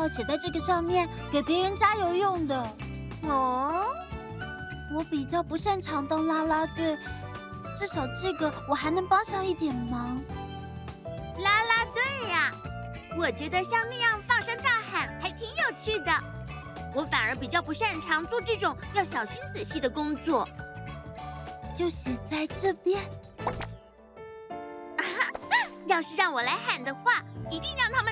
号写在这个上面，给别人加油用的。哦，我比较不擅长当啦啦队，至少这个我还能帮上一点忙。啦啦队呀！我觉得像那样放声大喊还挺有趣的。我反而比较不擅长做这种要小心仔细的工作。就写在这边。要是让我来喊的话，一定让他们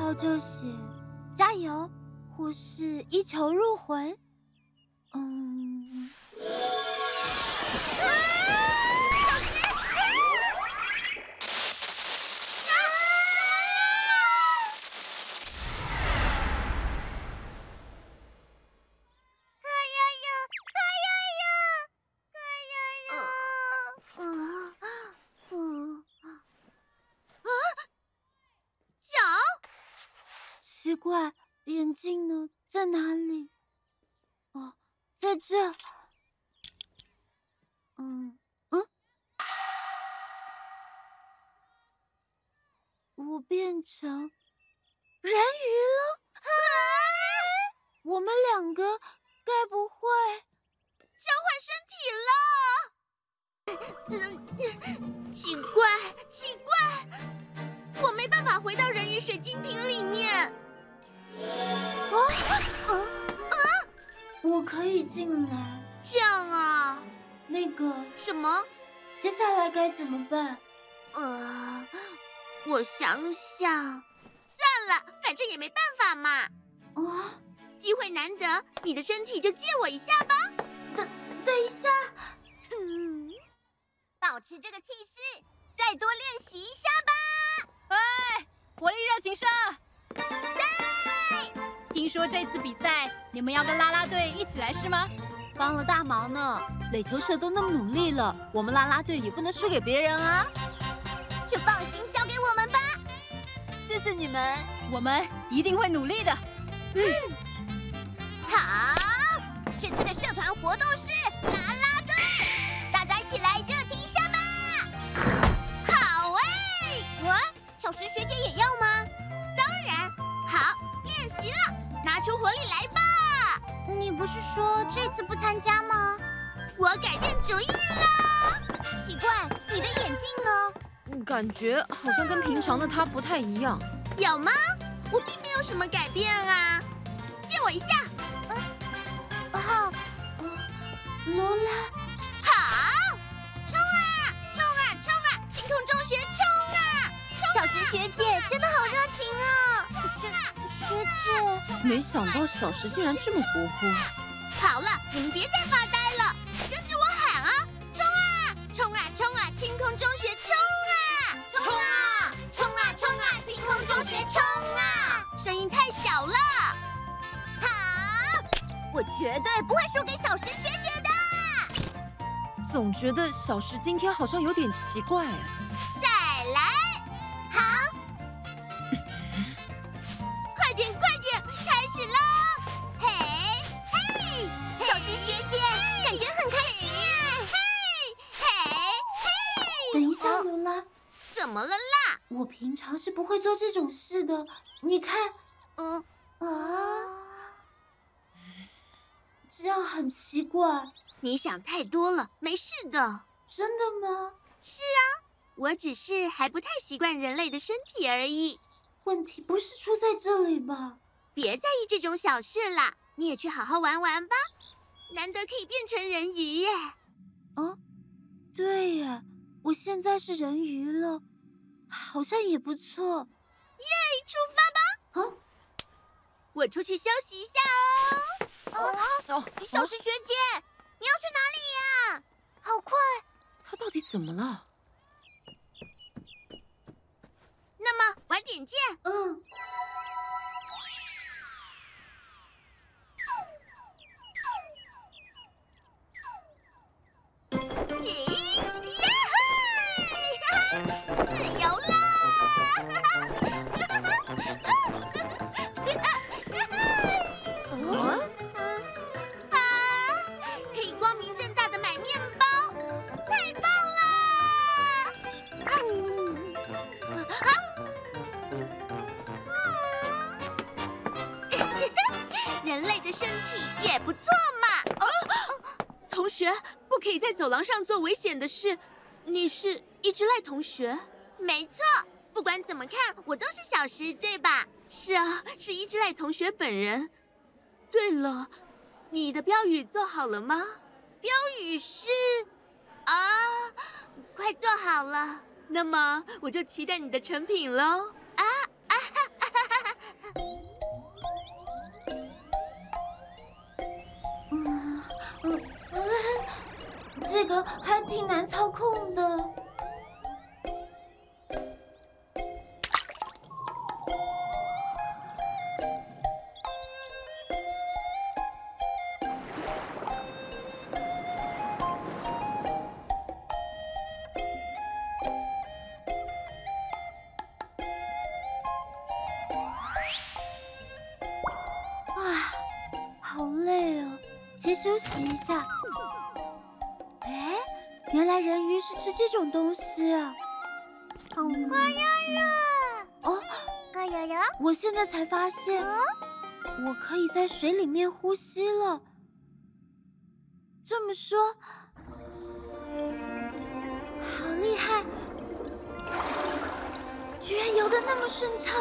后就写“加油”或是一球入魂。嗯，怪，眼镜呢？在哪里？哦，在这。嗯嗯，我变成人鱼了。我们两个该不会交换身体了？奇怪，奇怪，我没办法回到人鱼水晶瓶里面。啊啊啊！我可以进来。这样啊？那个什么？接下来该怎么办？呃，我想想，算了，反正也没办法嘛。啊，机会难得，你的身体就借我一下吧。等等一下，嗯，保持这个气势，再多练习一下吧。哎，活力热情社，对，听说这次比赛你们要跟啦啦队一起来是吗？帮了大忙呢。垒球社都那么努力了，我们啦啦队也不能输给别人啊！就放心交给我们吧。谢谢你们，我们一定会努力的。嗯，好，这次的社团活动是活力来吧。你不是说这次不参加吗？我改变主意了。奇怪，你的眼镜呢？感觉好像跟平常的他不太一样。有吗？我并没有什么改变啊。借我一下。哦，罗拉，好，冲啊，冲啊，冲啊！晴空中学，冲啊！小石学姐。学姐，没想到小石竟然这么活泼。好了，你们别再发呆了，跟着我喊啊！冲啊，冲啊，冲啊！清空中学，冲啊！冲啊，冲啊，冲啊！晴空中学，冲啊！声音太小了。好，我绝对不会输给小石学姐的。总觉得小石今天好像有点奇怪。怎么了啦？我平常是不会做这种事的。你看，嗯啊，这样很奇怪。你想太多了，没事的。真的吗？是啊，我只是还不太习惯人类的身体而已。问题不是出在这里吧？别在意这种小事啦，你也去好好玩玩吧。难得可以变成人鱼耶！哦，对呀，我现在是人鱼了，好像也不错。耶，出发吧！啊，我出去休息一下哦。哦，哦，小石学姐，你要去哪里呀？好快！他到底怎么了？那么晚点见。嗯。自由啦！啊，可以光明正大的买面包，太棒了！人类的身体也不错嘛。同学，不可以在走廊上做危险的事。你是一只赖同学？没错，不管怎么看，我都是小石，对吧？是啊，是一只赖同学本人。对了，你的标语做好了吗？标语是啊，快做好了。那么我就期待你的成品喽。啊啊哈哈哈哈！这个还挺难操控的。现在才发现，我可以在水里面呼吸了。这么说，好厉害！居然游得那么顺畅，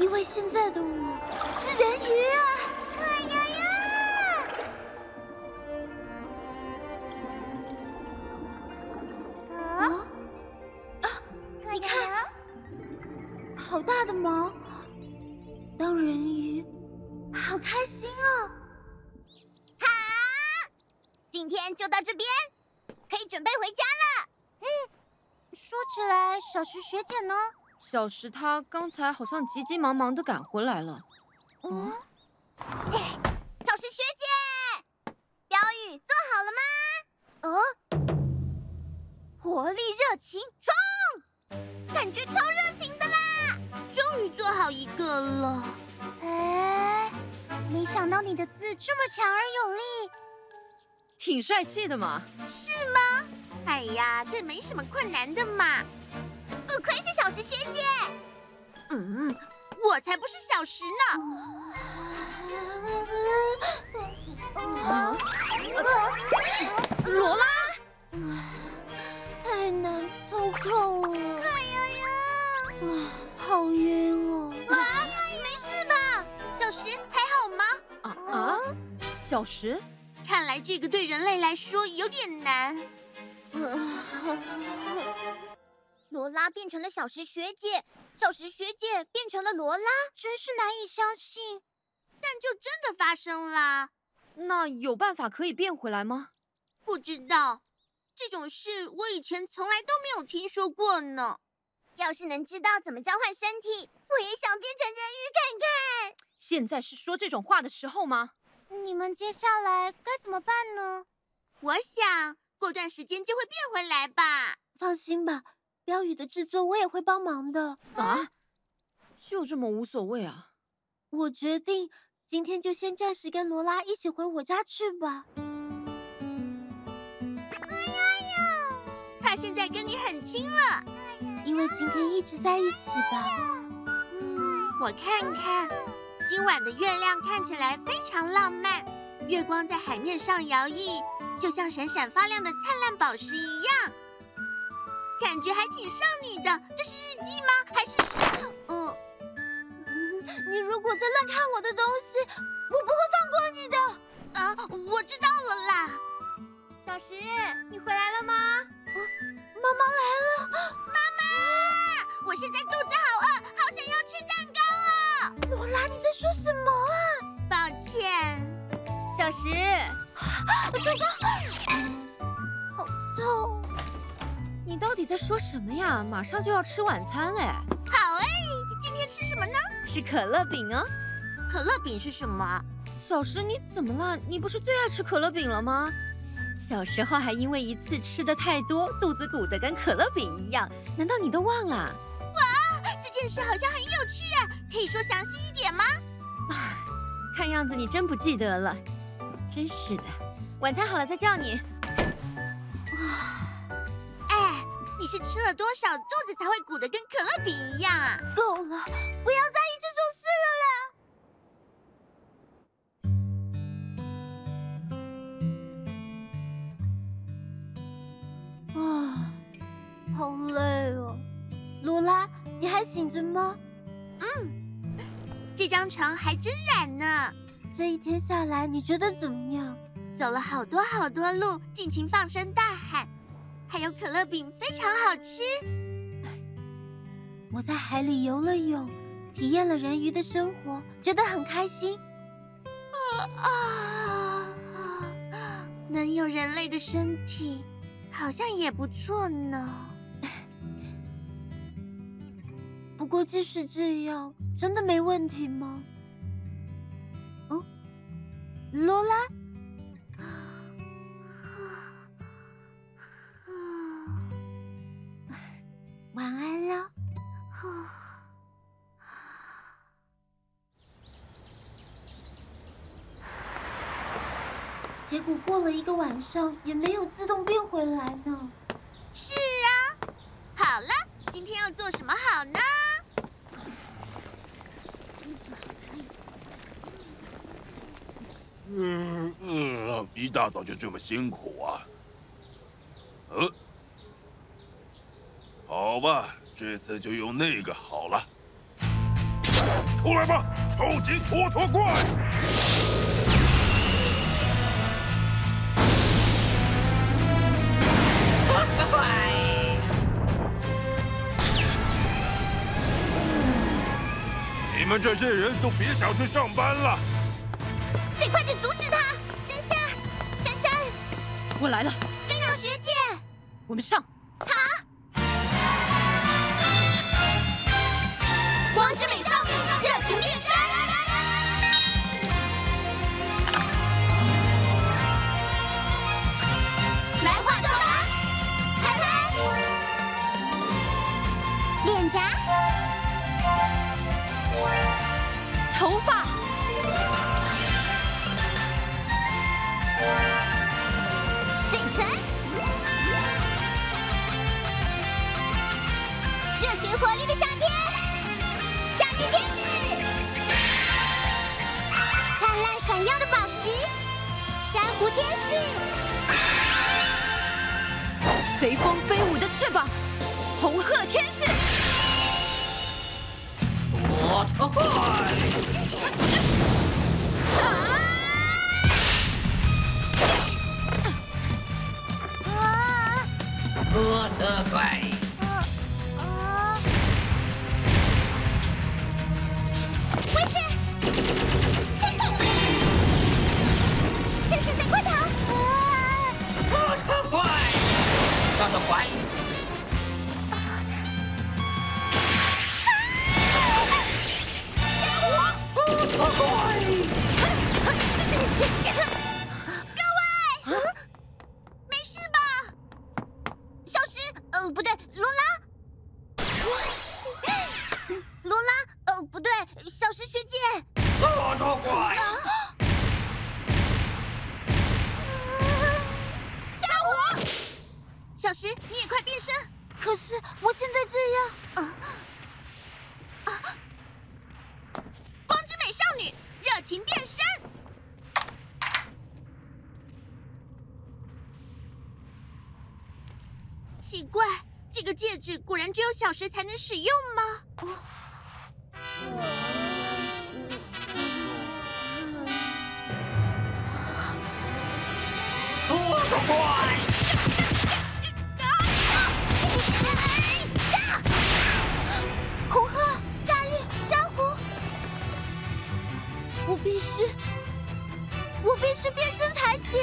因为现在的我是人鱼啊！对呀就到这边，可以准备回家了。嗯，说起来，小石学姐呢？小石她刚才好像急急忙忙的赶回来了。嗯，小石学姐，标语做好了吗？哦，活力热情冲，感觉超热情的啦！终于做好一个了，哎，没想到你的字这么强而有力，挺帅气的嘛。是吗？哎呀，这没什么困难的嘛。不愧是小石学姐。嗯，我才不是小石呢。啊，罗拉，太难操控了。哎呀呀！啊，好晕哦！啊，没事吧？小石还好吗？啊啊，小石，看来这个对人类来说有点难。罗拉变成了小石学姐，小石学姐变成了罗拉，真是难以相信。但就真的发生了。那有办法可以变回来吗？不知道，这种事我以前从来都没有听说过呢。要是能知道怎么交换身体，我也想变成人鱼看看。现在是说这种话的时候吗？你们接下来该怎么办呢？我想过段时间就会变回来吧。放心吧，标语的制作我也会帮忙的。啊？就这么无所谓啊？我决定今天就先暂时跟罗拉一起回我家去吧。哎呀呀！他现在跟你很亲了，因为今天一直在一起吧。嗯，我看看，今晚的月亮看起来非常浪漫，月光在海面上摇曳，就像闪闪发亮的灿烂宝石一样，感觉还挺少女的。这是日记吗？还是是……嗯。你如果再乱看我的东西，我不会放过你的。啊，我知道了啦。小石，你回来了吗？啊，妈妈来了。妈妈，我现在肚子好饿，好想要吃蛋小石。糟糕，好痛！你到底在说什么呀？马上就要吃晚餐嘞。好哎，今天吃什么呢？是可乐饼哦。可乐饼是什么？小石，你怎么了？你不是最爱吃可乐饼了吗？小时候还因为一次吃的太多，肚子鼓得跟可乐饼一样。难道你都忘了？哇，这件事好像很有趣啊！可以说详细一点吗？啊，看样子你真不记得了。真是的，晚餐好了再叫你。哎你是吃了多少肚子才会鼓得跟可乐饼一样啊？够了，不要在意这种事了啦。啊，好累哦。罗拉，你还醒着吗？嗯，这张床还真软呢。这一天下来，你觉得怎么样？走了好多好多路，尽情放声大喊。还有可乐饼非常好吃。我在海里游了泳，体验了人鱼的生活，觉得很开心。啊啊！能有人类的身体，好像也不错呢。不过即使这样，真的没问题吗？罗拉。晚安了。结果过了一个晚上，也没有自动变回来。是啊，好了，今天要做什么好呢？嗯嗯，一大早就这么辛苦啊。呃。好吧，这次就用那个好了。出来吧，超级拖拖怪！拖拖怪！你们这些人都别想去上班了！我来了。冰冷学姐，我们上。随风飞舞的翅膀，红鹤天使，拖拖怪，啊，拖拖怪。拖拖怪！小怪，这个戒指果然只有小时才能使用吗？多多怪，红鹤、夏日、珊瑚，我必须，我必须变身才行。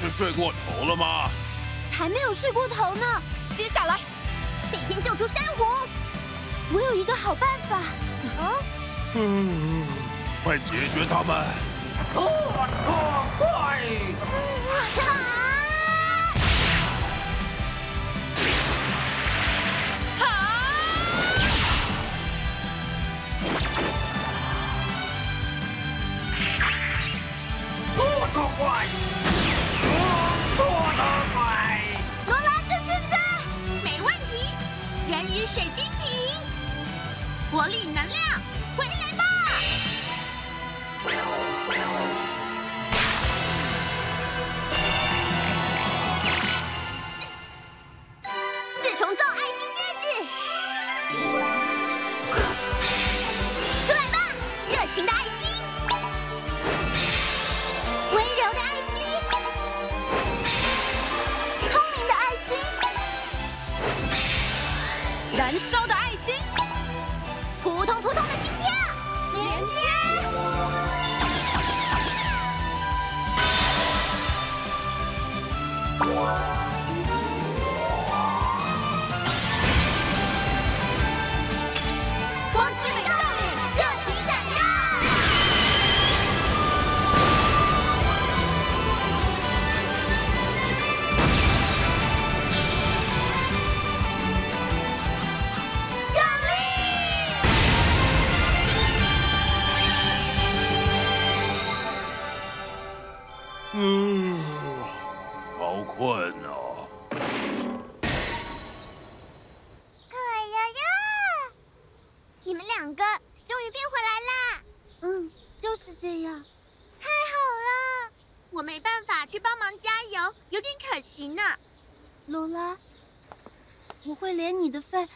是睡过头了吗？才没有睡过头呢。接下来，得先救出珊瑚。我有一个好办法，嗯，快解决他们！多多怪，多多怪，水晶瓶，活力能量，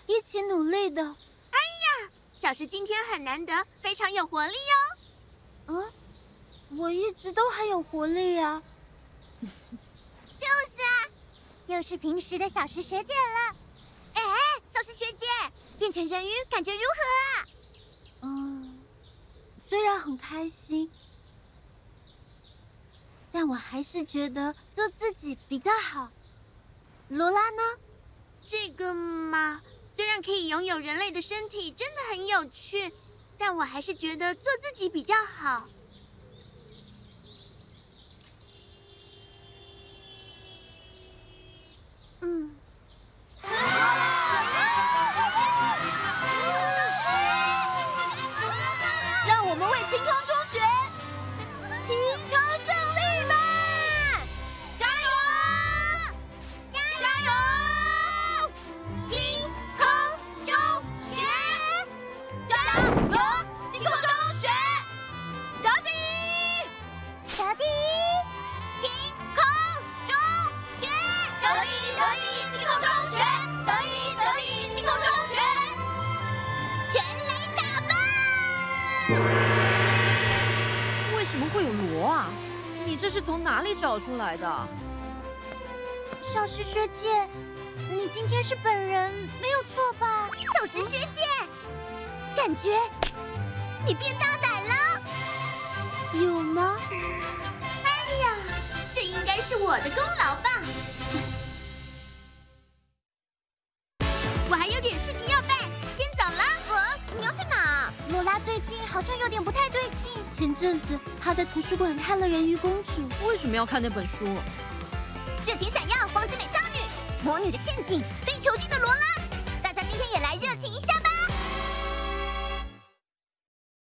一起努力的。哎呀小石今天很难得，非常有活力哦。嗯，我一直都很有活力啊。就是啊，又是平时的小石学姐了。哎，小石学姐，变成人鱼感觉如何啊？嗯，虽然很开心，但我还是觉得做自己比较好。罗拉呢？这个嘛，虽然可以拥有人类的身体，真的很有趣，但我还是觉得做自己比较好。从哪里找出来的？小石学姐，你今天是本人没有错吧？小石学姐，感觉你变大胆了，有吗？哎呀，这应该是我的功劳吧？我还有点事情要办，先走了。呃，你要去哪？罗拉最近好像有点不太对劲。前阵子他在图书馆看了《人鱼公主》，为什么要看那本书？热情闪耀，光之美少女，魔女的陷阱，被囚禁的罗拉，大家今天也来热情一下吧。